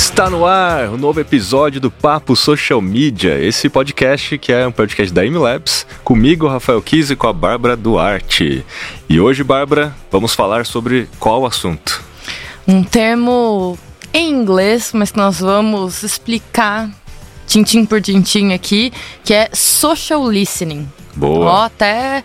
Está no ar o um novo episódio do Papo Social Media, esse podcast que é um podcast da MLabs, comigo, Rafael Kise, e com a Bárbara Duarte. E hoje, Bárbara, vamos falar sobre qual assunto? Um termo em inglês, mas que nós vamos explicar tintim por tintim aqui, que é social listening. Boa. Ó, até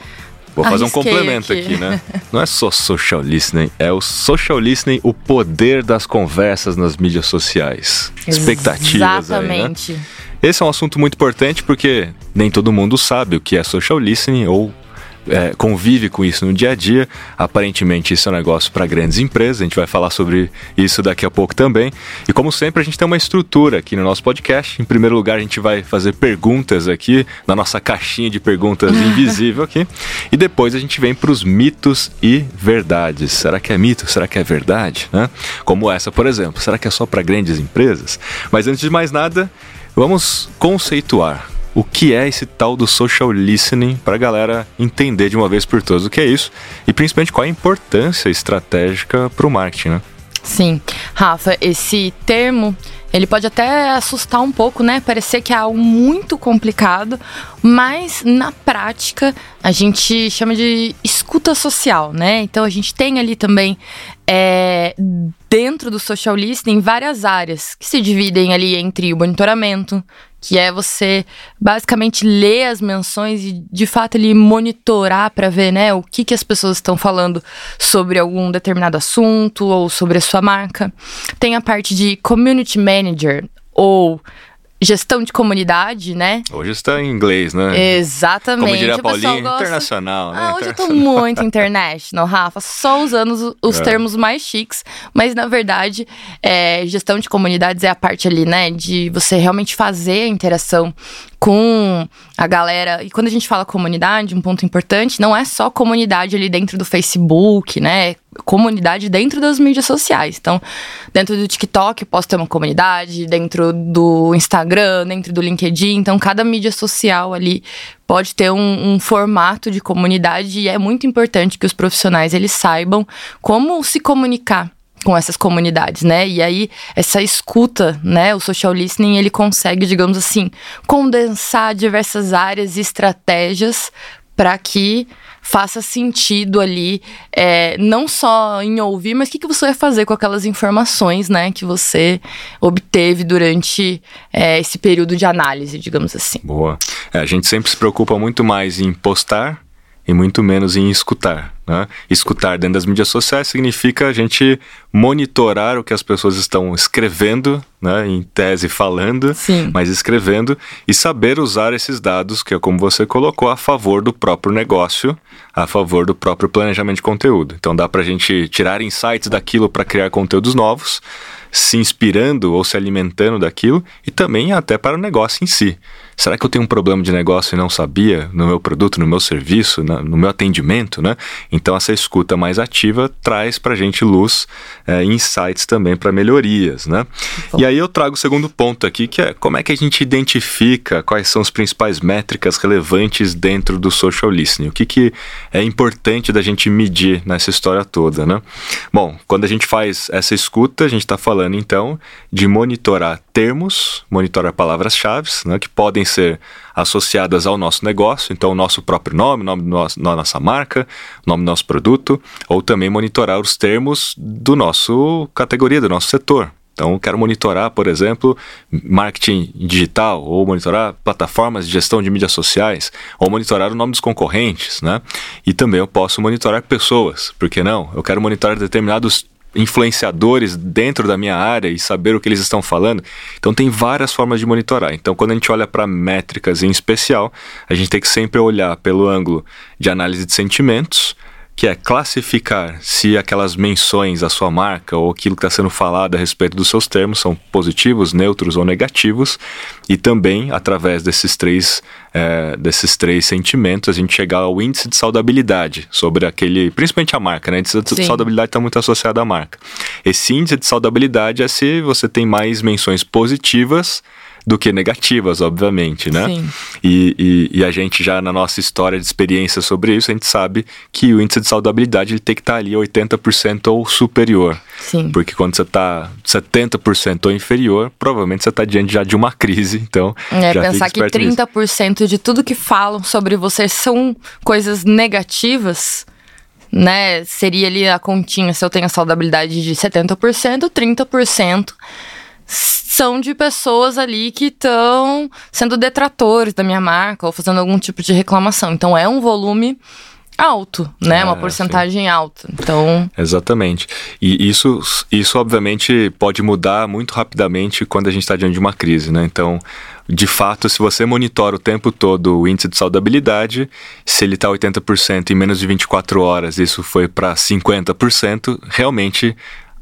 Vou fazer um Arrisquei complemento aqui. aqui. né? Não é só social listening, é o social listening, o poder das conversas nas mídias sociais. Expectativas aí, né? Exatamente. Esse é um assunto muito importante porque nem todo mundo sabe o que é social listening ou é, convive com isso no dia a dia. Aparentemente, isso é um negócio para grandes empresas. A gente vai falar sobre isso daqui a pouco também. E como sempre, a gente tem uma estrutura aqui no nosso podcast. Em primeiro lugar, a gente vai fazer perguntas aqui na nossa caixinha de perguntas invisível aqui. E depois a gente vem para os mitos e verdades. Será que é mito? Será que é verdade? Né? Como essa, por exemplo. Será que é só para grandes empresas? Mas antes de mais nada, vamos conceituar o que é esse tal do social listening para a galera entender de uma vez por todas o que é isso e principalmente qual é a importância estratégica para o marketing, né? Sim. Rafa, esse termo, ele pode até assustar um pouco, né? Parecer que é algo muito complicado, mas na prática a gente chama de escuta social, né? Então a gente tem ali também é, dentro do social listening várias áreas que se dividem ali entre o monitoramento, que é você basicamente ler as menções e de fato ele monitorar para ver, né, o que, que as pessoas estão falando sobre algum determinado assunto ou sobre a sua marca. Tem a parte de community manager ou gestão de comunidade, né? Hoje está em inglês, né? Exatamente. Como diria O pessoal Paulinho, gosta- internacional, né? Ah, hoje eu tô Internacional. muito international, Rafa, só usando os, os É. termos mais chiques, mas na verdade, é, gestão de comunidades é a parte ali, né, de você realmente fazer a interação com a galera. E quando a gente fala comunidade, um ponto importante, não é só comunidade ali dentro do Facebook, né? Comunidade dentro das mídias sociais. Então, dentro do TikTok eu posso ter uma comunidade, dentro do Instagram, dentro do LinkedIn. Então, cada mídia social ali pode ter um, um formato de comunidade e é muito importante que os profissionais eles saibam como se comunicar com essas comunidades, né? E aí essa escuta, né, o social listening, ele consegue, digamos assim, condensar diversas áreas e estratégias para que faça sentido ali, é, não só em ouvir, mas o que, que você vai fazer com aquelas informações, né, que você obteve durante é, esse período de análise, digamos assim. Boa. É, a gente sempre se preocupa muito mais em postar e muito menos em escutar. Né? Escutar dentro das mídias sociais significa a gente monitorar o que as pessoas estão escrevendo, né? em tese falando, Sim. mas escrevendo, e saber usar esses dados, que é como você colocou, a favor do próprio negócio, a favor do próprio planejamento de conteúdo. Então dá para a gente tirar insights daquilo para criar conteúdos novos, se inspirando ou se alimentando daquilo, e também até para o negócio em si. Será que eu tenho um problema de negócio e não sabia no meu produto, no meu serviço, no meu atendimento, né? Então essa escuta mais ativa traz para a gente luz, é, insights também para melhorias, né? Bom. E aí eu trago o segundo ponto aqui, que é como é que a gente identifica quais são as principais métricas relevantes dentro do social listening. O que, que é importante da gente medir nessa história toda, né? Bom, quando a gente faz essa escuta, a gente está falando então de monitorar termos, monitorar palavras-chave, né, que podem ser associadas ao nosso negócio, então o nosso próprio nome, o nome da nossa marca, o nome do nosso produto, ou também monitorar os termos do nosso categoria, do nosso setor. Então, quero monitorar, por exemplo, marketing digital, ou monitorar plataformas de gestão de mídias sociais, ou monitorar o nome dos concorrentes, né? E também eu posso monitorar pessoas, por que não? Eu quero monitorar determinados influenciadores dentro da minha área e saber o que eles estão falando. Então tem várias formas de monitorar. Então quando a gente olha para métricas em especial, a gente tem que sempre olhar pelo ângulo de análise de sentimentos, que é classificar se aquelas menções à sua marca ou aquilo que está sendo falado a respeito dos seus termos são positivos, neutros ou negativos, e também através desses três, eh, desses três sentimentos a gente chegar ao índice de saudabilidade sobre aquele, principalmente a marca, né? Índice de Sim. saudabilidade está muito associado à marca. Esse índice de saudabilidade é se você tem mais menções positivas do que negativas, obviamente, né? Sim. E, e, e, a gente já na nossa história de experiência sobre isso, a gente sabe que o índice de saudabilidade ele tem que estar tá ali 80% ou superior. Sim. Porque quando você está 70% ou inferior, provavelmente você está diante já de uma crise, então É, pensar que 30% nisso. de tudo que falam sobre você são coisas negativas né? Seria ali a continha, se eu tenho a saudabilidade de 70%, 30% são de pessoas ali que estão sendo detratores da minha marca ou fazendo algum tipo de reclamação. Então é um volume alto, né? É, Uma porcentagem sim. alta. Então. Exatamente. E isso, isso, obviamente, pode mudar muito rapidamente quando a gente está diante de uma crise, né? Então, de fato, se você monitora o tempo todo o índice de saudabilidade, se ele está 80% em menos de 24 horas, isso foi para 50%, realmente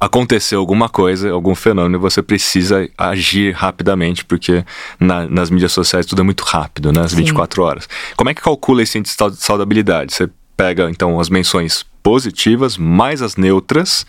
aconteceu alguma coisa, algum fenômeno, você precisa agir rapidamente, porque na, nas mídias sociais tudo é muito rápido, né? As Sim. 24 horas. Como é que calcula esse índice de saudabilidade? Você pega, então, as menções positivas mais as neutras,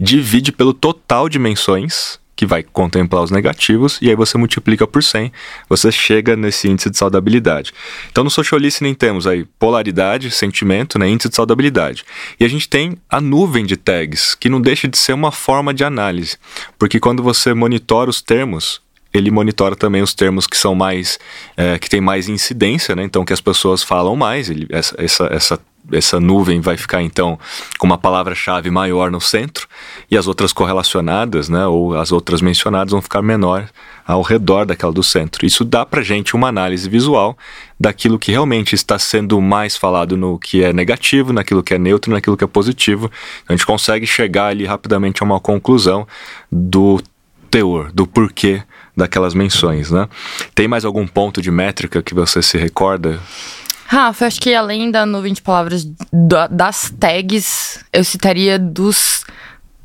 divide pelo total de menções que vai contemplar os negativos, e aí você multiplica por 100, você chega nesse índice de saudabilidade. Então no social listening temos aí polaridade, sentimento, né, índice de saudabilidade. E a gente tem a nuvem de tags, que não deixa de ser uma forma de análise, porque quando você monitora os termos, ele monitora também os termos que são mais, é, que tem mais incidência, né? Então que as pessoas falam mais, ele, essa, essa, essa essa nuvem vai ficar então com uma palavra-chave maior no centro e as outras correlacionadas, né, ou as outras mencionadas vão ficar menor ao redor daquela do centro. Isso dá para gente uma análise visual daquilo que realmente está sendo mais falado no que é negativo, naquilo que é neutro, naquilo que é positivo. A gente consegue chegar ali rapidamente a uma conclusão do teor, do porquê daquelas menções, né? Tem mais algum ponto de métrica que você se recorda? Rafa, acho que além da nuvem de palavras das tags, eu citaria dos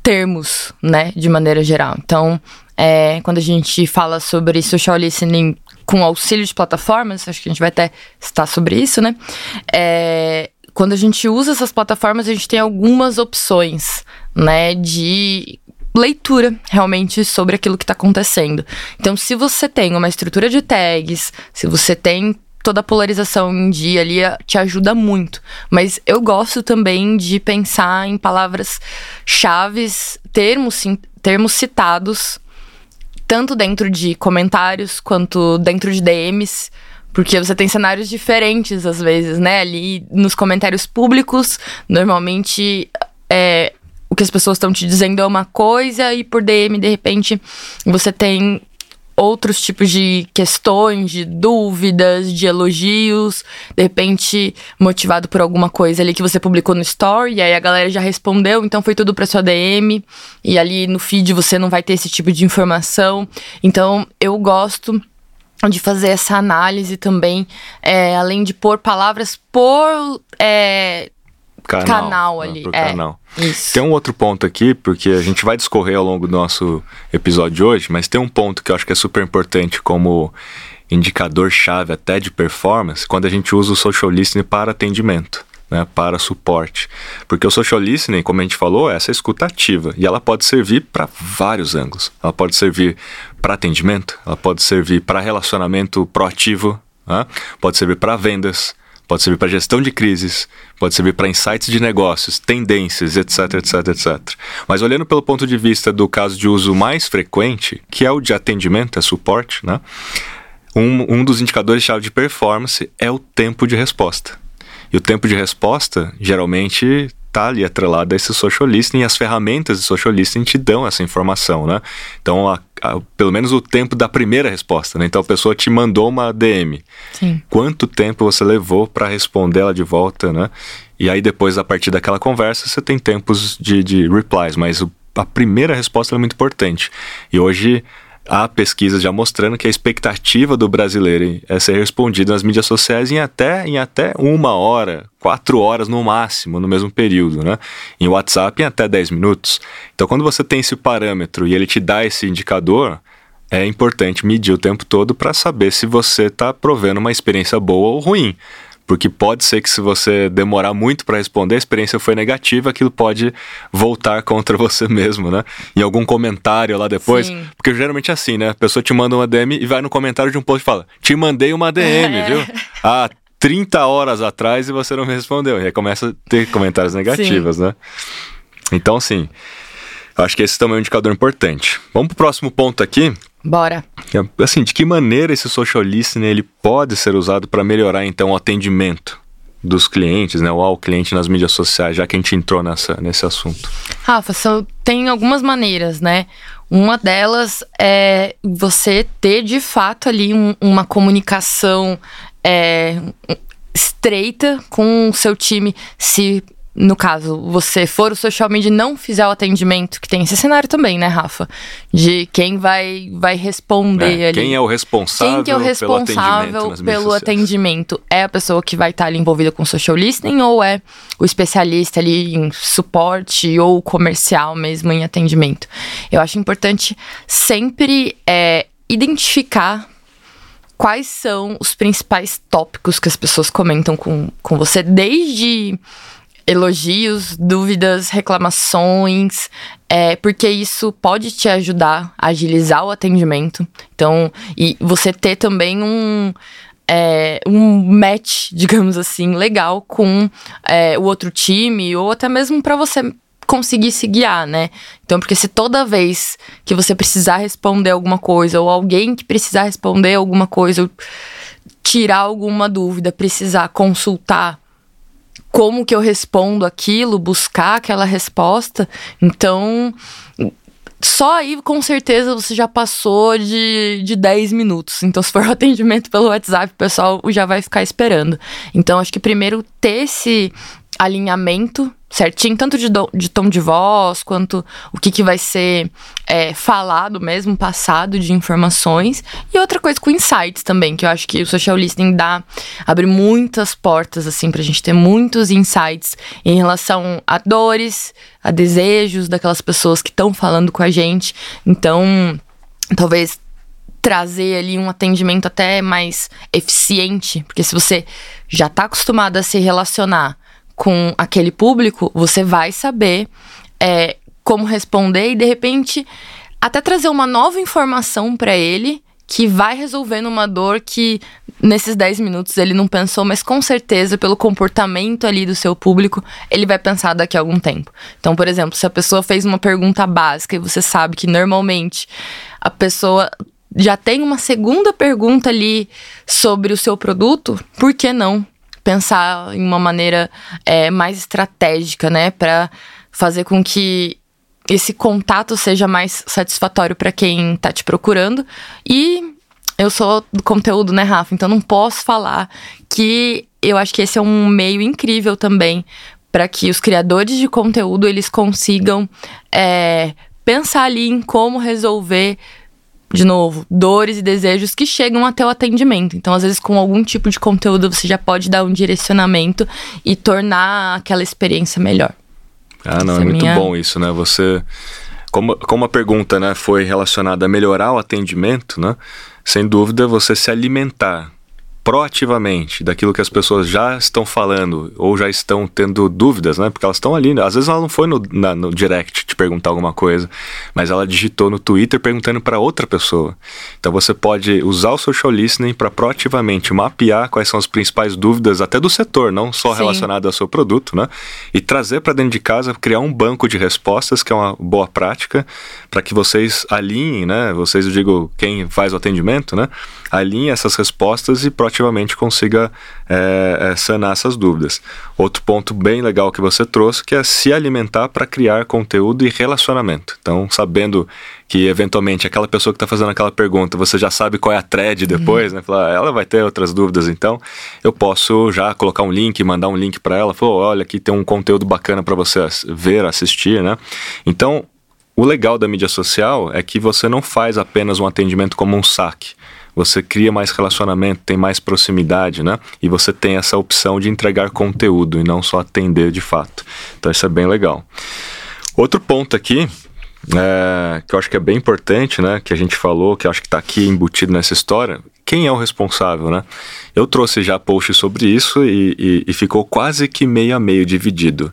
termos, né, de maneira geral. Então, é, quando a gente fala sobre social listening com auxílio de plataformas, acho que a gente vai até citar sobre isso, né? É, quando a gente usa essas plataformas, a gente tem algumas opções, né, de leitura realmente sobre aquilo que está acontecendo. Então, se você tem uma estrutura de tags, se você tem toda a polarização em dia ali eh, te ajuda muito. Mas eu gosto também de pensar em palavras chaves, termos, termos citados, tanto dentro de comentários quanto dentro de DMs. Porque você tem cenários diferentes às vezes, né? Ali nos comentários públicos, normalmente é, o que as pessoas estão te dizendo é uma coisa, e por DM, de repente, você tem outros tipos de questões, de dúvidas, de elogios, de repente motivado por alguma coisa ali que você publicou no story, e aí a galera já respondeu, então foi tudo para sua DM, e ali no feed você não vai ter esse tipo de informação. Então eu gosto de fazer essa análise também, é, além de pôr palavras por é, canal, canal ali. é, canal. Isso. Tem um outro ponto aqui, porque a gente vai discorrer ao longo do nosso episódio de hoje, mas tem um ponto que eu acho que é super importante como indicador-chave até de performance, quando a gente usa o social listening para atendimento. Né, para suporte. Porque o social listening, como a gente falou, é essa escuta ativa e ela pode servir para vários ângulos. Ela pode servir para atendimento, ela pode servir para relacionamento proativo, né, pode servir para vendas, pode servir para gestão de crises, pode servir para insights de negócios, tendências, etc, etc, etc. Mas olhando pelo ponto de vista do caso de uso mais frequente, que é o de atendimento, é suporte, né? Um, um dos indicadores-chave de performance é o tempo de resposta. E o tempo de resposta, geralmente, está ali atrelado a esse social listening e as ferramentas de social listening te dão essa informação, né? Então, a, a, pelo menos o tempo da primeira resposta, né? Então, a pessoa te mandou uma DM. Sim. Quanto tempo você levou para responder ela de volta, né? E aí, depois, a partir daquela conversa, você tem tempos de, de replies, mas a primeira resposta é muito importante. E hoje há pesquisas já mostrando que a expectativa do brasileiro é ser respondido nas mídias sociais em até, em até uma hora, quatro horas no máximo, no mesmo período, né? Em WhatsApp, em até 10 minutos. Então, quando você tem esse parâmetro e ele te dá esse indicador, é importante medir o tempo todo para saber se você está provendo uma experiência boa ou ruim. Porque pode ser que se você demorar muito para responder, a experiência foi negativa, aquilo pode voltar contra você mesmo, né? Em algum comentário lá depois, Sim. porque geralmente é assim, né? A pessoa te manda uma DM e vai no comentário de um post e fala: "Te mandei uma DM, é. viu?" Ah, 30 horas atrás e você não me respondeu. E aí começa a ter comentários negativos, Sim. né? Então, assim, acho que esse também é um indicador importante. Vamos pro próximo ponto aqui. Bora. É, assim, de que maneira esse social listening ele pode ser usado para melhorar então o atendimento dos clientes, né, ou ao cliente nas mídias sociais, já que a gente entrou nessa, nesse assunto? Rafa, são, tem algumas maneiras, né? Uma delas é você ter de fato ali um, uma comunicação é, estreita com o seu time, se no caso, você for o social media e não fizer o atendimento, que tem esse cenário também, né, Rafa? De quem vai, vai responder é, ali. Quem é o responsável, quem é o responsável pelo atendimento? Pelo atendimento? É a pessoa que vai estar ali envolvida com social listening ou é o especialista ali em suporte ou comercial mesmo em atendimento? Eu acho importante sempre é, identificar quais são os principais tópicos que as pessoas comentam com, com você, desde elogios, dúvidas, reclamações, é, porque isso pode te ajudar a agilizar o atendimento. Então, e você ter também um. É, um match, digamos assim, legal com é, o outro time, ou até mesmo para você conseguir se guiar, né? Então, porque se toda vez que você precisar responder alguma coisa, ou alguém que precisar responder alguma coisa, tirar alguma dúvida, precisar consultar como que eu respondo aquilo, buscar aquela resposta. Então, só aí com certeza você já passou de, de 10 minutos. Então, se for o atendimento pelo WhatsApp, o pessoal já vai ficar esperando. Então, acho que primeiro ter esse alinhamento certinho, tanto de, do, de tom de voz, quanto o que, que vai ser é, falado mesmo, passado de informações. E outra coisa com insights também, que eu acho que o social listening dá, abre muitas portas, assim, pra gente ter muitos insights em relação a dores, a desejos daquelas pessoas que estão falando com a gente. Então, talvez trazer ali um atendimento até mais eficiente, porque se você já está acostumado a se relacionar com aquele público, você vai saber é, como responder e de repente até trazer uma nova informação para ele que vai resolvendo uma dor que nesses 10 minutos ele não pensou, mas com certeza pelo comportamento ali do seu público, ele vai pensar daqui a algum tempo. Então, por exemplo, se a pessoa fez uma pergunta básica e você sabe que normalmente a pessoa já tem uma segunda pergunta ali sobre o seu produto, por que não pensar em uma maneira é, mais estratégica, né, para fazer com que esse contato seja mais satisfatório para quem está te procurando. E eu sou do conteúdo, né, Rafa? Então não posso falar que eu acho que esse é um meio incrível também para que os criadores de conteúdo eles consigam é, pensar ali em como resolver de novo, dores e desejos que chegam até o atendimento. Então, às vezes, com algum tipo de conteúdo, você já pode dar um direcionamento e tornar aquela experiência melhor. Ah, não, Essa é, é muito minha... bom isso, né? Você. Como, como a pergunta né, foi relacionada a melhorar o atendimento, né? Sem dúvida, você se alimentar proativamente daquilo que as pessoas já estão falando ou já estão tendo dúvidas, né? Porque elas estão ali. Às vezes ela não foi no, na, no direct te perguntar alguma coisa, mas ela digitou no Twitter perguntando para outra pessoa. Então você pode usar o social listening para proativamente mapear quais são as principais dúvidas, até do setor, não só relacionado ao seu produto, né? E trazer para dentro de casa, criar um banco de respostas, que é uma boa prática, para que vocês alinhem, né? Vocês, eu digo, quem faz o atendimento, né? Alinhe essas respostas e proativamente consiga é, é, sanar essas dúvidas. Outro ponto bem legal que você trouxe que é se alimentar para criar conteúdo e relacionamento. Então, sabendo que eventualmente aquela pessoa que está fazendo aquela pergunta, você já sabe qual é a thread depois, uhum. né? Falar, ah, ela vai ter outras dúvidas, então eu posso já colocar um link, mandar um link para ela, falar, olha, aqui tem um conteúdo bacana para você ver, assistir, né? Então, o legal da mídia social é que você não faz apenas um atendimento como um saque você cria mais relacionamento, tem mais proximidade, né? E você tem essa opção de entregar conteúdo e não só atender de fato. Então isso é bem legal. Outro ponto aqui é, que eu acho que é bem importante, né? Que a gente falou, que eu acho que está aqui embutido nessa história, quem é o responsável, né? Eu trouxe já post sobre isso e, e, e ficou quase que meio a meio dividido.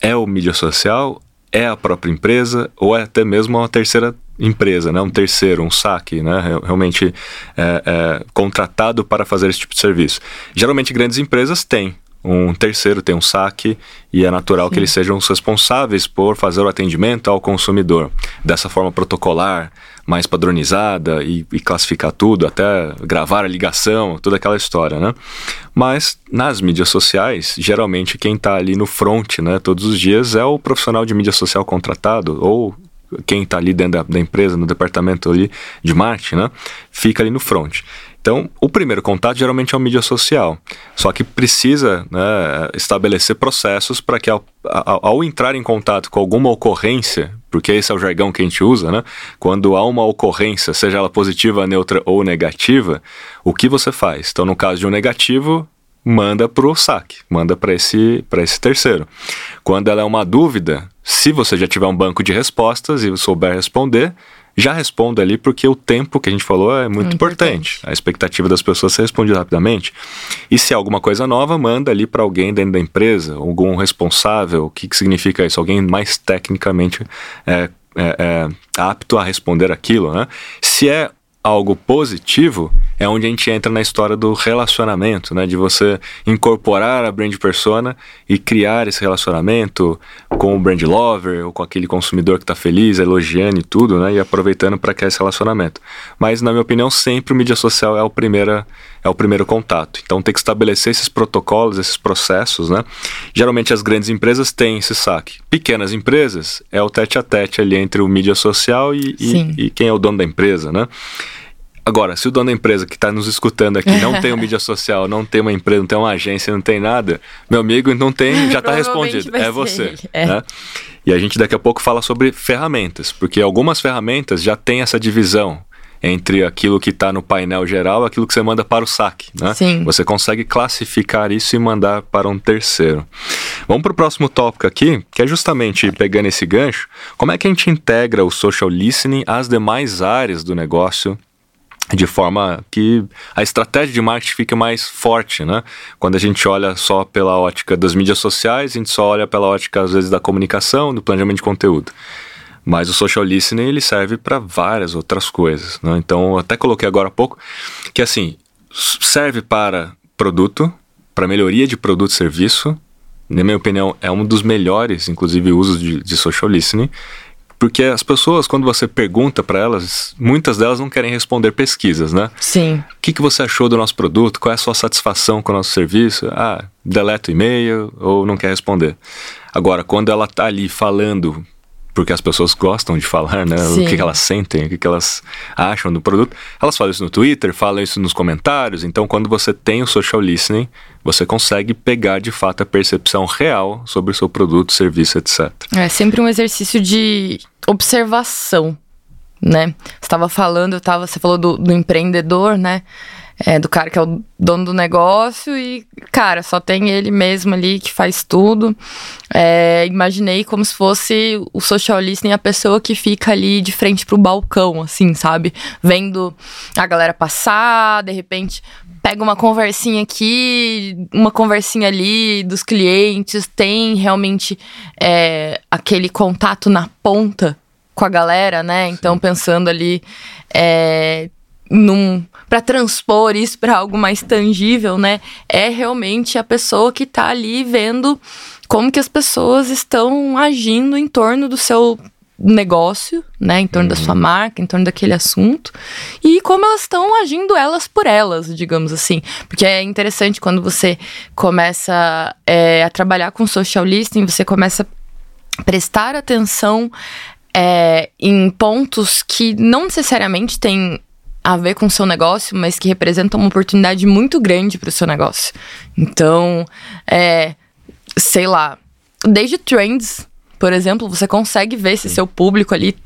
É o mídia social, é a própria empresa ou é até mesmo uma terceira empresa, né? um terceiro, um saque, né? realmente é, é, contratado para fazer esse tipo de serviço. Geralmente grandes empresas têm um terceiro tem um saque e é natural Sim. que eles sejam os responsáveis por fazer o atendimento ao consumidor dessa forma protocolar, mais padronizada e, e, classificar tudo, até gravar a ligação, toda aquela história, né? Mas nas mídias sociais, geralmente quem está ali no front, né, todos os dias é o profissional de mídia social contratado ou quem está ali dentro da, da, empresa, no departamento ali de marketing, né, fica ali no front. Então, o primeiro contato geralmente é o mídia social. Só que precisa né, estabelecer processos para que, ao, ao, ao, entrar em contato com alguma ocorrência, porque esse é o jargão que a gente usa, né? Quando há uma ocorrência, seja ela positiva, neutra ou negativa, o que você faz? Então, no caso de um negativo, manda para o saque, manda para esse, esse terceiro. Quando ela é uma dúvida, se você já tiver um banco de respostas e souber responder, já responda ali, porque o tempo que a gente falou é muito, importante. importante. A expectativa das pessoas ser respondida rapidamente. E se é alguma coisa nova, manda ali para alguém dentro da empresa, algum responsável. O que, que significa isso? Alguém mais tecnicamente é, é, é, apto a responder aquilo, né? Se é algo positivo, é onde a gente entra na história do relacionamento, né? De você incorporar a brand persona e criar esse relacionamento com o brand lover ou com aquele consumidor que está feliz, elogiando e tudo, né? E aproveitando para criar esse relacionamento. Mas, na minha opinião, sempre o mídia social é o, primeira, é o primeiro contato. Então, tem que estabelecer esses protocolos, esses processos, né? Geralmente, as grandes empresas têm esse saque. Pequenas empresas é o tete a tete ali entre o mídia social e, e, e quem é o dono da empresa, né? Agora, se o dono da empresa que está nos escutando aqui não tem uma mídia social, não tem uma empresa, não tem uma agência, não tem nada, meu amigo, não tem, já está respondido. É você. É. Né? E a gente daqui a pouco fala sobre ferramentas, porque algumas ferramentas já têm essa divisão entre aquilo que está no painel geral e aquilo que você manda para o saque. Né? Sim. Você consegue classificar isso e mandar para um terceiro. Vamos para o próximo tópico aqui, que é justamente pegando esse gancho, como é que a gente integra o social listening às demais áreas do negócio de forma que a estratégia de marketing fique mais forte, né? Quando a gente olha só pela ótica das mídias sociais, a gente só olha pela ótica às vezes da comunicação, do planejamento de conteúdo. Mas o social listening ele serve para várias outras coisas, né? Então, eu até coloquei agora há pouco que assim, serve para produto, para melhoria de produto e serviço. Na minha opinião, é um dos melhores, inclusive, usos de, de social listening porque as pessoas, quando você pergunta para elas, muitas delas não querem responder pesquisas, né? Sim. O que, que você achou do nosso produto? Qual é a sua satisfação com o nosso serviço? Ah, deleta o e-mail ou não quer responder. Agora, quando ela tá ali falando porque as pessoas gostam de falar, né? Sim. O que, que, elas sentem, o que, que elas acham do produto. Elas falam isso no Twitter, falam isso nos comentários. Então, quando você tem o social listening, você consegue pegar de fato a percepção real sobre o seu produto, serviço, etc. É sempre um exercício de observação, né? Você estava falando, tava, você falou do, do empreendedor, né? É, do cara que é o dono do negócio e, cara, só tem ele mesmo ali que faz tudo. É, imaginei como se fosse o social listening a pessoa que fica ali de frente pro balcão, assim, sabe? Vendo a galera passar, de repente pega uma conversinha aqui, uma conversinha ali dos clientes, tem realmente é, aquele contato na ponta com a galera, né? Então, pensando ali é, para transpor isso para algo mais tangível, né? É realmente a pessoa que está ali vendo como que as pessoas estão agindo em torno do seu negócio, né, em torno uhum. da sua marca, em torno daquele assunto, e como elas estão agindo elas por elas, digamos assim. Porque é interessante quando você começa é, a trabalhar com social listening, você começa a prestar atenção é, em pontos que não necessariamente têm a ver com o seu negócio, mas que representam uma oportunidade muito grande para o seu negócio. Então, é, sei lá, desde trends, por exemplo, você consegue ver se seu público ali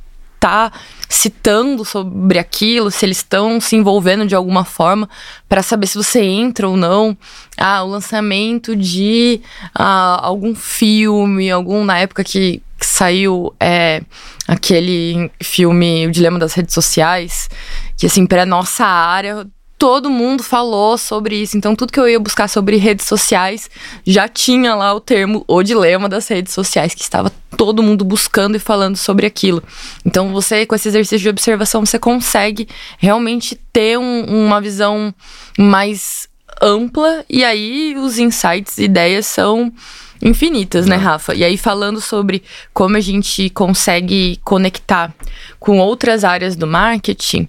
tá citando sobre aquilo, se eles estão se envolvendo de alguma forma para saber se você entra ou não. Ah, o lançamento de ah, algum filme, algum na época que, que saiu é, aquele filme O Dilema das Redes Sociais, que assim, para nossa área todo mundo falou sobre isso. Então, tudo que eu ia buscar sobre redes sociais já tinha lá o termo o dilema das redes sociais, que estava todo mundo buscando e falando sobre aquilo. Então, você, com esse exercício de observação, você consegue realmente ter um, uma visão mais ampla e aí os insights, ideias são infinitas, né, Rafa? E aí falando sobre como a gente consegue conectar com outras áreas do marketing,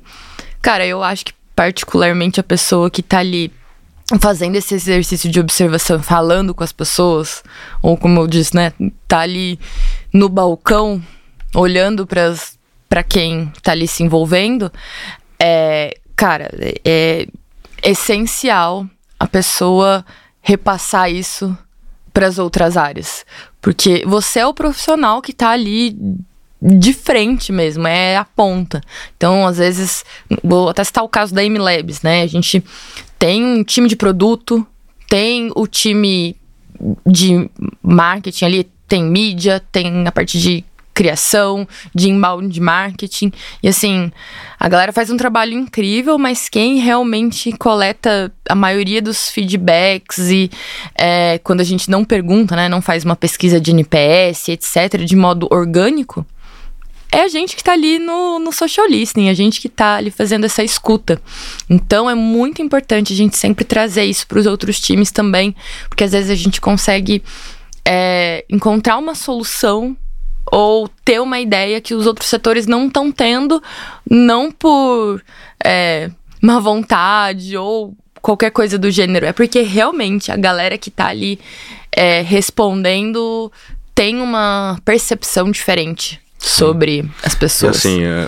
cara, eu acho que particularmente a pessoa que tá ali fazendo esse exercício de observação, falando com as pessoas, ou como eu disse, né, tá ali no balcão, olhando para quem tá ali se envolvendo, é, cara, é essencial a pessoa repassar isso para as outras áreas, porque você é o profissional que tá ali de frente mesmo, é a ponta. Então, às vezes, vou até citar o caso da M-Labs, né? A gente tem um time de produto, tem o time de marketing ali, tem mídia, tem a parte de criação, de inbound de marketing. E assim, a galera faz um trabalho incrível, mas quem realmente coleta a maioria dos feedbacks e é, quando a gente não pergunta, né, não faz uma pesquisa de NPS, etc., de modo orgânico, é a gente que está ali no, no social listening, a gente que está ali fazendo essa escuta. Então é muito importante a gente sempre trazer isso para os outros times também, porque às vezes a gente consegue é, encontrar uma solução ou ter uma ideia que os outros setores não estão tendo, não por é, má vontade ou qualquer coisa do gênero, é porque realmente a galera que está ali é, respondendo tem uma percepção diferente sobre as pessoas. E assim, é,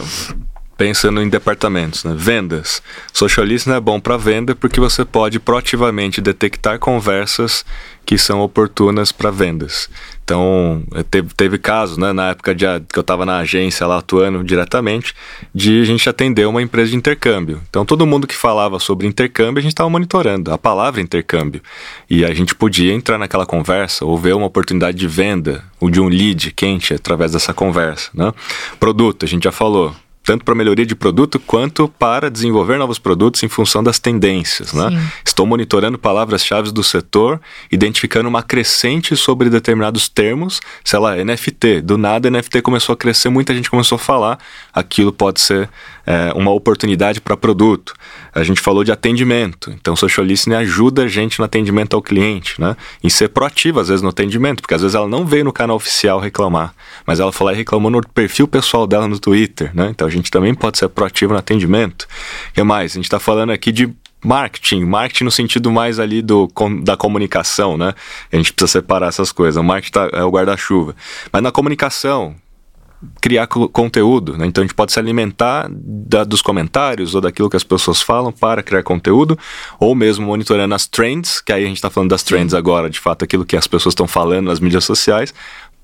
pensando em departamentos, né? vendas. Social listening é bom para venda porque você pode proativamente detectar conversas que são oportunas para vendas. Então, é, teve, teve casos, né, na época de, que eu estava na agência lá atuando diretamente, de a gente atender uma empresa de intercâmbio. Então, todo mundo que falava sobre intercâmbio, a gente estava monitorando a palavra intercâmbio. E a gente podia entrar naquela conversa ou ver uma oportunidade de venda ou de um lead quente através dessa conversa. Né? Produto, a gente já falou tanto para melhoria de produto quanto para desenvolver novos produtos em função das tendências. Né? Estou monitorando palavras-chave do setor, identificando uma crescente sobre determinados termos, sei lá, NFT. Do nada, NFT começou a crescer, muita gente começou a falar, aquilo pode ser é, uma oportunidade para produto. A gente falou de atendimento, então social listening ajuda a gente no atendimento ao cliente, né? em ser proativo às vezes no atendimento, porque às vezes ela não veio no canal oficial reclamar, mas ela lá e reclamou no perfil pessoal dela no Twitter, né? então a gente também pode ser proativo no atendimento. O que mais? A gente está falando aqui de marketing, marketing no sentido mais ali do, da comunicação, né? A gente precisa separar essas coisas. O marketing tá, é o guarda-chuva. Mas na comunicação, criar conteúdo, né? Então a gente pode se alimentar da, dos comentários ou daquilo que as pessoas falam para criar conteúdo, ou mesmo monitorando as trends, que aí a gente está falando das trends agora, de fato, aquilo que as pessoas estão falando nas mídias sociais,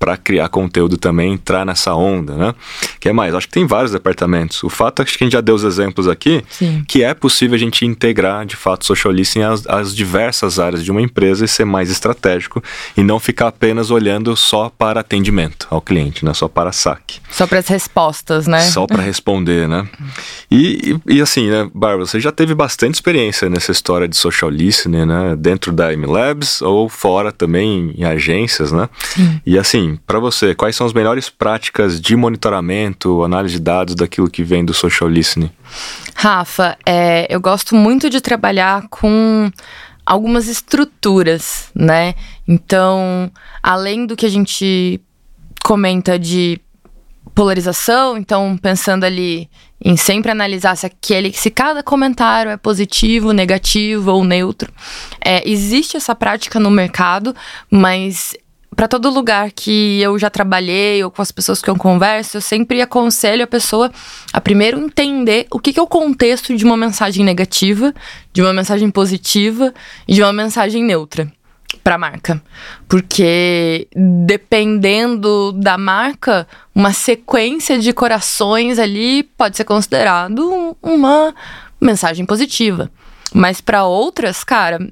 para criar conteúdo também, entrar nessa onda, né? que é mais? Acho que tem vários departamentos. O fato é que a gente já deu os exemplos aqui, Sim. que é possível a gente integrar, de fato, social listening às, às, diversas áreas de uma empresa e ser mais estratégico e não ficar apenas olhando só para atendimento ao cliente, né? Só para saque. Só para as respostas, né? Só para responder, né? E, e, e, assim, né, Bárbara, você já teve bastante experiência nessa história de social listening, né? Dentro da MLabs ou fora também em agências, né? Sim. E assim, para você, quais são as melhores práticas de monitoramento, análise de dados daquilo que vem do social listening? Rafa, é, eu gosto muito de trabalhar com algumas estruturas, né? Então, além do que a gente comenta de polarização, então pensando ali em sempre analisar se aquele, se cada comentário é positivo, negativo ou neutro. É, existe essa prática no mercado, mas para todo lugar que eu já trabalhei ou com as pessoas que eu converso, eu sempre aconselho a pessoa a primeiro entender o que, que é o contexto de uma mensagem negativa, de uma mensagem positiva e de uma mensagem neutra para a marca. Porque dependendo da marca, uma sequência de corações ali pode ser considerado uma mensagem positiva. Mas para outras, cara,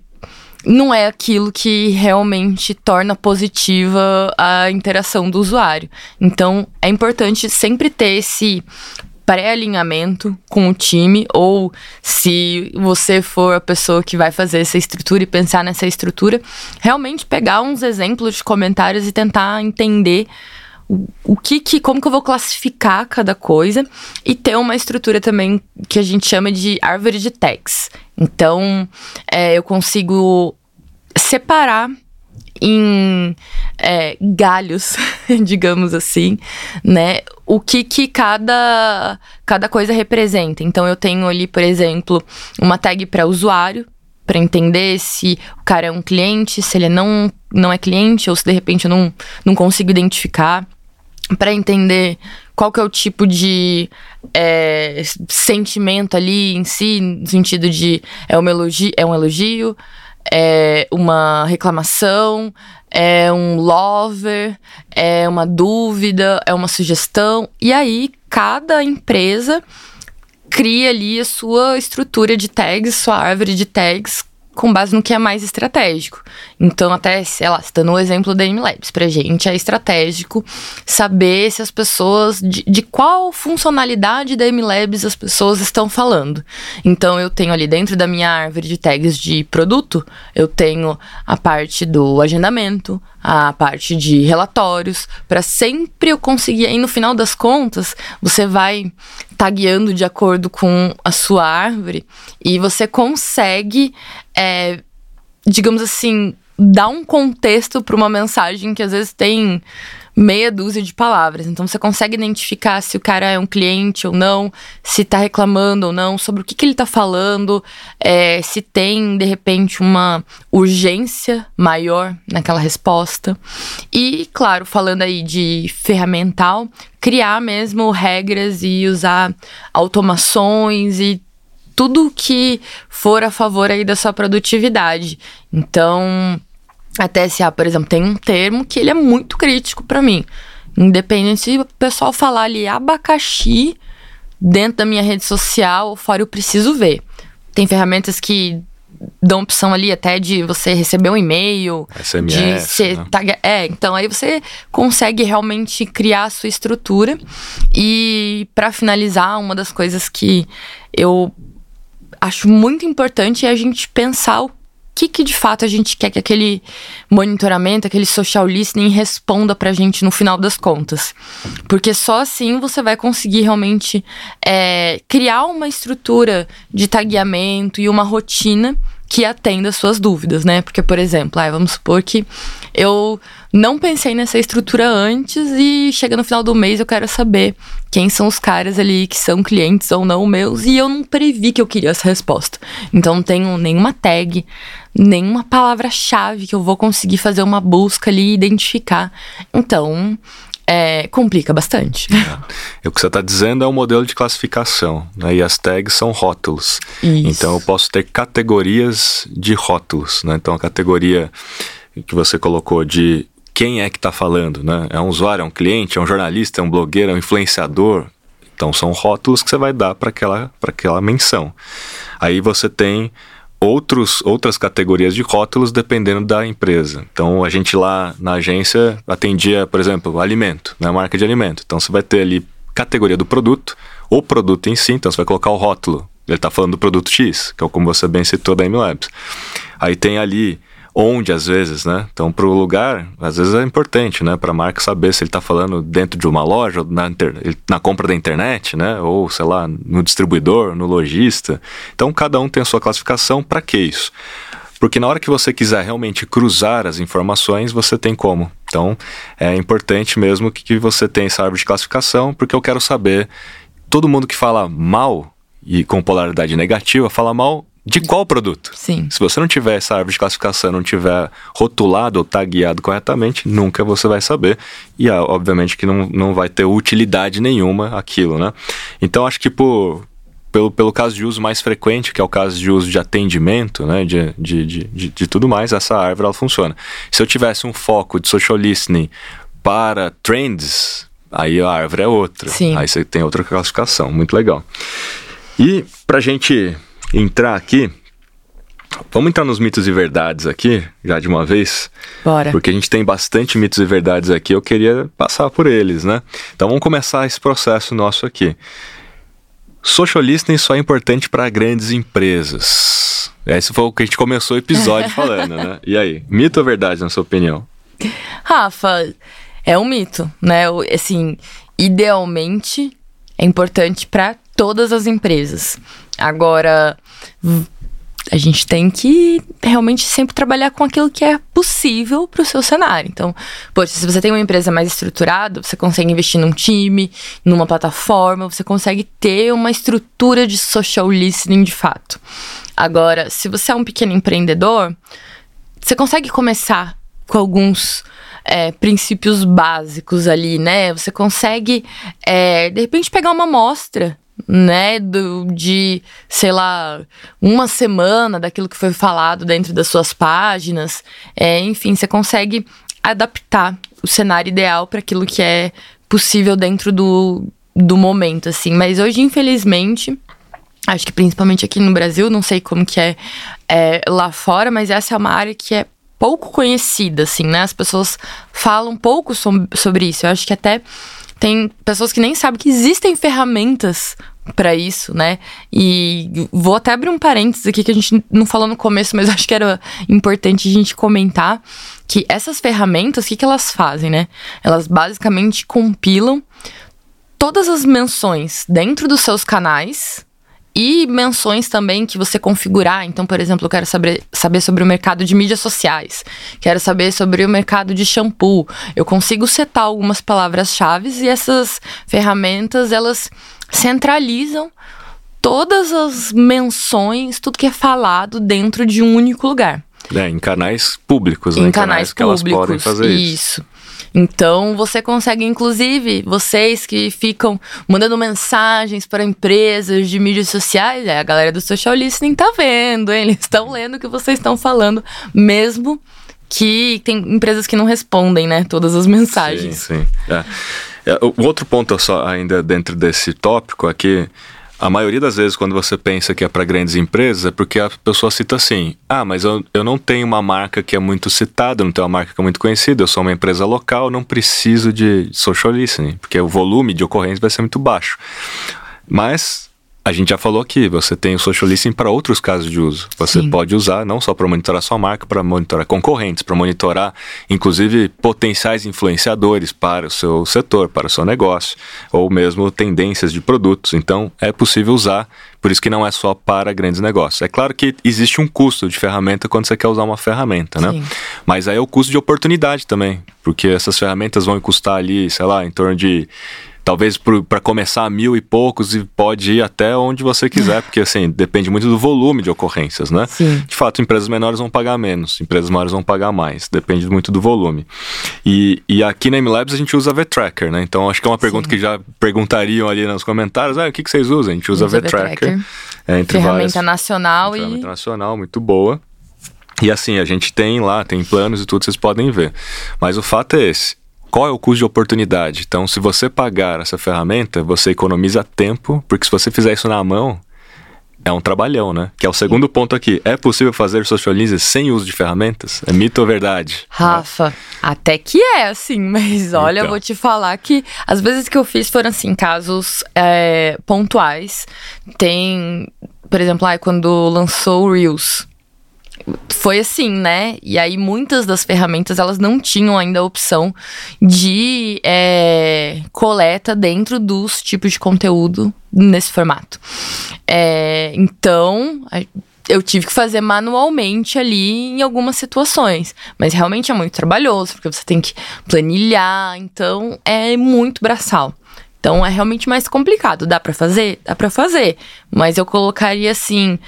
não é aquilo que realmente torna positiva a interação do usuário. Então, é importante sempre ter esse pré-alinhamento com o time, ou se você for a pessoa que vai fazer essa estrutura e pensar nessa estrutura, realmente pegar uns exemplos de comentários e tentar entender o, que, que como que eu vou classificar cada coisa e ter uma estrutura também que a gente chama de árvore de tags. Então, é, eu consigo separar em é, galhos, digamos assim, né? O que que cada, cada coisa representa. Então eu tenho ali, por exemplo, uma tag para usuário, para entender se o cara é um cliente, se ele não, não é cliente, ou se de repente eu não, não consigo identificar. Para entender qual que é o tipo de é, sentimento ali em si, no sentido de é um elogio, é um elogio é uma reclamação, é um lover, é uma dúvida, é uma sugestão. E aí, cada empresa cria ali a sua estrutura de tags, sua árvore de tags com base no que é mais estratégico. Então, até, sei lá, citando o exemplo da MLabs, pra gente é estratégico saber se as pessoas, de, de qual funcionalidade da MLabs as pessoas estão falando. Então, eu tenho ali dentro da minha árvore de tags de produto, eu tenho a parte do agendamento, a parte de relatórios, para sempre eu conseguir, aí no final das contas, você vai tagueando de acordo com a sua árvore e você consegue, é, digamos assim, dar um contexto para uma mensagem que às vezes tem meia dúzia de palavras. Então você consegue identificar se o cara é um cliente ou não, se está reclamando ou não, sobre o que, que ele está falando, é, se tem de repente uma urgência maior naquela resposta. E, claro, falando aí de ferramental, criar mesmo regras e usar automações e tudo que for a favor aí da sua produtividade. Então, a TSA, por exemplo, tem um termo que ele é muito crítico para mim. Independente se o pessoal falar ali abacaxi dentro da minha rede social, fora eu preciso ver. Tem ferramentas que dão opção ali até de você receber um e-mail, SMS, de ser né? tag... é, então aí você consegue realmente criar a sua estrutura. E para finalizar, uma das coisas que eu acho muito importante é a gente pensar o que, que de fato a gente quer que aquele monitoramento, aquele social listening responda pra gente no final das contas. Porque só assim você vai conseguir realmente é, criar uma estrutura de tagueamento e uma rotina que atenda às suas dúvidas, né? Porque, por exemplo, ah, vamos supor que eu não pensei nessa estrutura antes e chega no final do mês eu quero saber quem são os caras ali que são clientes ou não meus e eu não previ que eu queria essa resposta. Então não tenho nenhuma tag, nenhuma palavra-chave que eu vou conseguir fazer uma busca ali e identificar. Então, é, complica bastante. É. O que você está dizendo é um modelo de classificação, né? e as tags são rótulos. Isso. Então eu posso ter categorias de rótulos. Né? Então a categoria que você colocou de quem é que está falando, né? É um usuário, é um cliente, é um jornalista, é um blogueiro, é um influenciador. Então são rótulos que você vai dar para aquela, aquela menção. Aí você tem outros, outras categorias de rótulos dependendo da empresa. Então a gente lá na agência atendia, por exemplo, alimento, né, marca de alimento. Então você vai ter ali categoria do produto, o produto em si, então você vai colocar o rótulo. Ele está falando do produto X, que é como você bem citou da MLabs. Aí tem ali onde às vezes, né? Então, para o lugar, às vezes é importante, né? Para a marca saber se ele está falando dentro de uma loja, na, na compra da internet, né? Ou, sei lá, no distribuidor, no lojista. Então, cada um tem a sua classificação. Para que isso? Porque na hora que você quiser realmente cruzar as informações, você tem como. Então, é importante mesmo que, que você tenha essa árvore de classificação, porque eu quero saber. Todo mundo que fala mal e com polaridade negativa fala mal de qual produto? Sim. Se você não tiver essa árvore de classificação, não tiver rotulado ou tagueado corretamente, nunca você vai saber. E ah, obviamente que não, não vai ter utilidade nenhuma aquilo, né? Então acho que por, pelo, pelo caso de uso mais frequente, que é o caso de uso de atendimento, né, de, de, de, de, de tudo mais, essa árvore ela funciona. Se eu tivesse um foco de social listening para trends, aí a árvore é outra. Sim. Aí você tem outra classificação, muito legal. E para gente entrar aqui. Vamos entrar nos mitos e verdades aqui, já de uma vez? Bora. Porque a gente tem bastante mitos e verdades aqui, eu queria passar por eles, né? Então vamos começar esse processo nosso aqui. Social listening só é importante para grandes empresas. Esse foi o que a gente começou o episódio falando, né? E aí, mito ou verdade, na sua opinião? Rafa, é um mito, né? Assim, idealmente é importante para todas as empresas. Agora, a gente tem que realmente sempre trabalhar com aquilo que é possível para o seu cenário. Então, poxa, se você tem uma empresa mais estruturada, você consegue investir num time, numa plataforma, você consegue ter uma estrutura de social listening de fato. Agora, se você é um pequeno empreendedor, você consegue começar com alguns é, princípios básicos ali, né? Você consegue, é, de repente, pegar uma amostra né, do, de, sei lá, uma semana daquilo que foi falado dentro das suas páginas. É, enfim, você consegue adaptar o cenário ideal para aquilo que é possível dentro do, do momento, assim. Mas hoje, infelizmente, acho que principalmente aqui no Brasil, não sei como que é, é lá fora, mas essa é uma área que é pouco conhecida, assim, né? As pessoas falam pouco sobre isso. Eu acho que até tem pessoas que nem sabem que existem ferramentas para isso, né? E vou até abrir um parênteses aqui que a gente não falou no começo, mas acho que era importante a gente comentar que essas ferramentas, o que, que elas fazem, né? Elas basicamente compilam todas as menções dentro dos seus canais e menções também que você configurar. Então, por exemplo, eu quero saber, saber sobre o mercado de mídias sociais, quero saber sobre o mercado de shampoo. Eu consigo setar algumas palavras-chave e essas ferramentas elas centralizam todas as menções, tudo que é falado dentro de um único lugar. É, em canais públicos, né? Em canais, canais que públicos, elas podem fazer isso. isso. Então, você consegue, inclusive, vocês que ficam mandando mensagens para empresas de mídias sociais, é, a galera do social listening tá vendo, hein? eles estão lendo o que vocês estão falando, mesmo que tem empresas que não respondem, né, todas as mensagens. Sim, sim. É. É, o outro ponto só ainda dentro desse tópico aqui a maioria das vezes, quando você pensa que é para grandes empresas, é porque a pessoa cita assim: ah, mas eu, eu não tenho uma marca que é muito citada, não tenho uma marca que é muito conhecida, eu sou uma empresa local, não preciso de social listening, porque o volume de ocorrências vai ser muito baixo. Mas a gente já falou aqui, você tem o social listening para outros casos de uso. Você Sim. pode usar não só para monitorar sua marca, para monitorar concorrentes, para monitorar, inclusive, potenciais influenciadores para o seu setor, para o seu negócio, ou mesmo tendências de produtos. Então, é possível usar, por isso que não é só para grandes negócios. É claro que existe um custo de ferramenta quando você quer usar uma ferramenta, né? Sim. Mas aí é o custo de oportunidade também, porque essas ferramentas vão custar ali, sei lá, em torno de talvez para começar mil e poucos e pode ir até onde você quiser, porque assim, depende muito do volume de ocorrências, né? Sim. De fato, empresas menores vão pagar menos, empresas maiores vão pagar mais, depende muito do volume. E, e aqui na MLabs a gente usa VTracker, né? Então acho que é uma pergunta Sim. que já perguntariam ali nos comentários, ah, o que, que vocês usam? A gente usa, usa VTracker. É, entre ferramenta várias, nacional e... Ferramenta nacional, muito boa. E assim, a gente tem lá, tem planos e tudo, vocês podem ver. Mas o fato é esse qual é o custo de oportunidade? Então, se você pagar essa ferramenta, você economiza tempo, porque se você fizer isso na mão, é um trabalhão, né? Que é o segundo ponto aqui. É possível fazer socialize sem uso de ferramentas? É mito ou verdade? Rafa, até que é, assim, mas olha, então. eu vou te falar que as vezes que eu fiz foram, assim, casos é, pontuais. Tem, por exemplo, ah, quando lançou o Reels foi assim, né? E aí muitas das ferramentas elas não tinham ainda a opção de é, coleta dentro dos tipos de conteúdo nesse formato. É, então eu tive que fazer manualmente ali em algumas situações. Mas realmente é muito trabalhoso, porque você tem que planilhar, então é muito braçal. Então é realmente mais complicado. Dá para fazer? Dá para fazer. Mas eu colocaria assim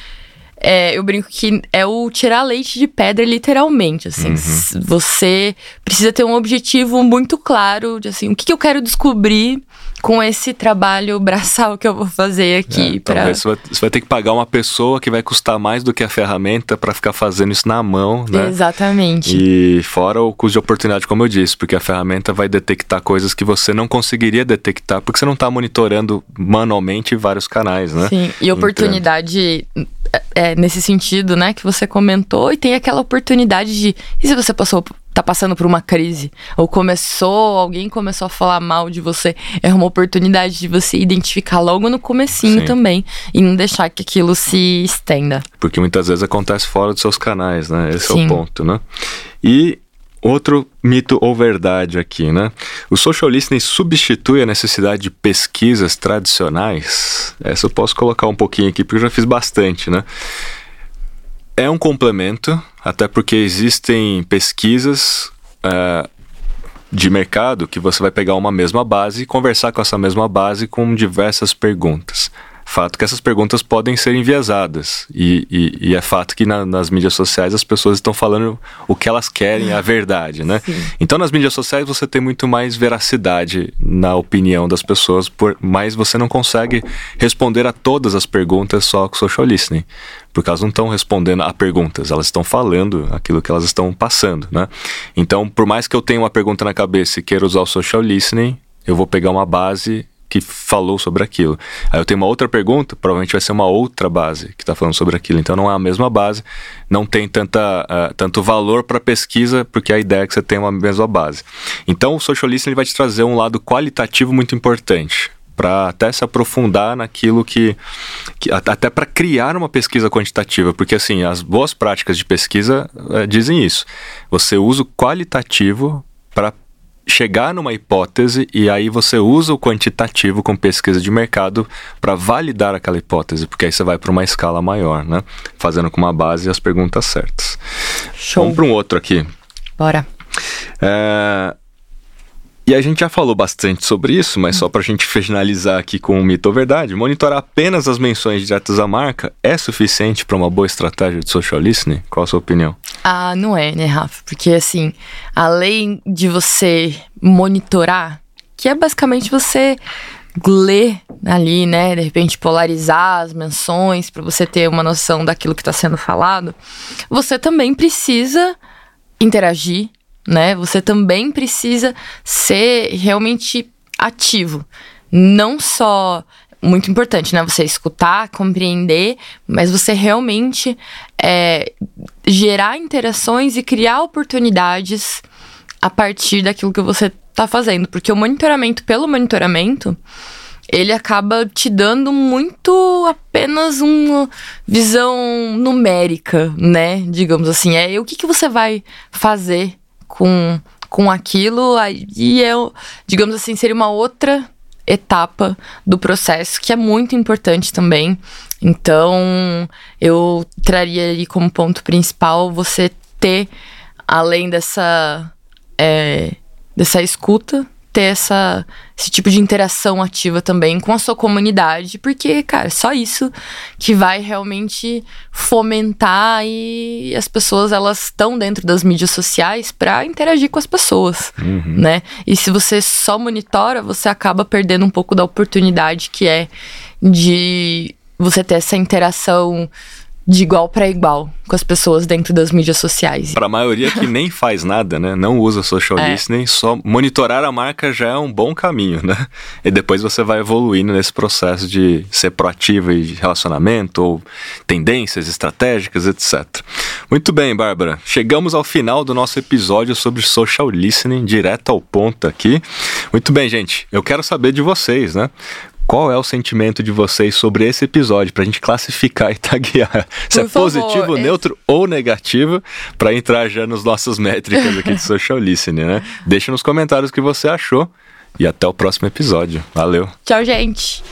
é, eu brinco que é o tirar leite de pedra, literalmente, assim. Uhum. Você precisa ter um objetivo muito claro de, assim, o que, que eu quero descobrir com esse trabalho braçal que eu vou fazer aqui. É, pra... você, vai, você vai ter que pagar uma pessoa que vai custar mais do que a ferramenta para ficar fazendo isso na mão, né? Exatamente. E fora o custo de oportunidade, como eu disse, porque a ferramenta vai detectar coisas que você não conseguiria detectar porque você não está monitorando manualmente vários canais, né? Sim, e oportunidade é, nesse sentido, né, que você comentou, e tem aquela oportunidade de. E se você passou tá passando por uma crise, ou começou, alguém começou a falar mal de você, é uma oportunidade de você identificar logo no comecinho Sim. também e não deixar que aquilo se estenda. Porque muitas vezes acontece fora dos seus canais, né? Esse Sim. é o ponto, né? E Outro mito ou verdade aqui, né? O social listening substitui a necessidade de pesquisas tradicionais? Essa eu posso colocar um pouquinho aqui, porque eu já fiz bastante, né? É um complemento, até porque existem pesquisas uh, de mercado que você vai pegar uma mesma base e conversar com essa mesma base com diversas perguntas. Fato que essas perguntas podem ser enviesadas. E, e, e é fato que na, nas mídias sociais as pessoas estão falando o que elas querem, a verdade, né? Sim. Então nas mídias sociais você tem muito mais veracidade na opinião das pessoas, por, mas você não consegue responder a todas as perguntas só com social listening. Porque elas não estão respondendo a perguntas, elas estão falando aquilo que elas estão passando, né? Então, por mais que eu tenha uma pergunta na cabeça e queira usar o social listening, eu vou pegar uma base que falou sobre aquilo. Aí eu tenho uma outra pergunta, provavelmente vai ser uma outra base que está falando sobre aquilo. Então não é a mesma base, não tem tanta, uh, tanto valor para pesquisa, porque a ideia é que você tem uma mesma base. Então o social listening vai te trazer um lado qualitativo muito importante para até se aprofundar naquilo que, que até para criar uma pesquisa quantitativa, porque assim as boas práticas de pesquisa uh, dizem isso. Você usa o qualitativo para chegar numa hipótese e aí você usa o quantitativo com pesquisa de mercado para validar aquela hipótese, porque aí você vai para uma escala maior, né? Fazendo com uma base as perguntas certas. Show. Vamos para um outro aqui. Bora. É, e a gente já falou bastante sobre isso, mas só para a gente finalizar aqui com o mito ou verdade, monitorar apenas as menções diretas à marca é suficiente para uma boa estratégia de social listening? Qual a sua opinião? Ah, não é, né, Rafa? Porque assim, além de você monitorar, que é basicamente você ler ali, né, de repente polarizar as menções para você ter uma noção daquilo que está sendo falado, você também precisa interagir, né? Você também precisa ser realmente ativo. Não só muito importante, né? Você escutar, compreender, mas você realmente é, gerar interações e criar oportunidades a partir daquilo que você está fazendo. Porque o monitoramento pelo monitoramento, ele acaba te dando muito apenas uma visão numérica, né? Digamos assim. É o que, que você vai fazer com, com aquilo, aí é, digamos assim, seria uma outra etapa do processo que é muito importante também. Então, eu traria ali como ponto principal você ter, além dessa, é, dessa escuta, ter essa, esse tipo de interação ativa também com a sua comunidade, porque, cara, é só isso que vai realmente fomentar e as pessoas elas estão dentro das mídias sociais para interagir com as pessoas, uhum. né? E se você só monitora, você acaba perdendo um pouco da oportunidade que é de você ter essa interação de igual para igual com as pessoas dentro das mídias sociais. Para a maioria que nem faz nada, né? Não usa social é. listening, só monitorar a marca já é um bom caminho, né? E depois você vai evoluindo nesse processo de ser proativo e relacionamento ou tendências estratégicas, etc. Muito bem, Bárbara. Chegamos ao final do nosso episódio sobre social listening, direto ao ponto aqui. Muito bem, gente. Eu quero saber de vocês, né? Qual é o sentimento de vocês sobre esse episódio, para a gente classificar e taguear se é positivo, esse... neutro ou negativo, para entrar já nas nossas métricas aqui de social listening, né? Deixa nos comentários o que você achou e até o próximo episódio. Valeu. Tchau, gente.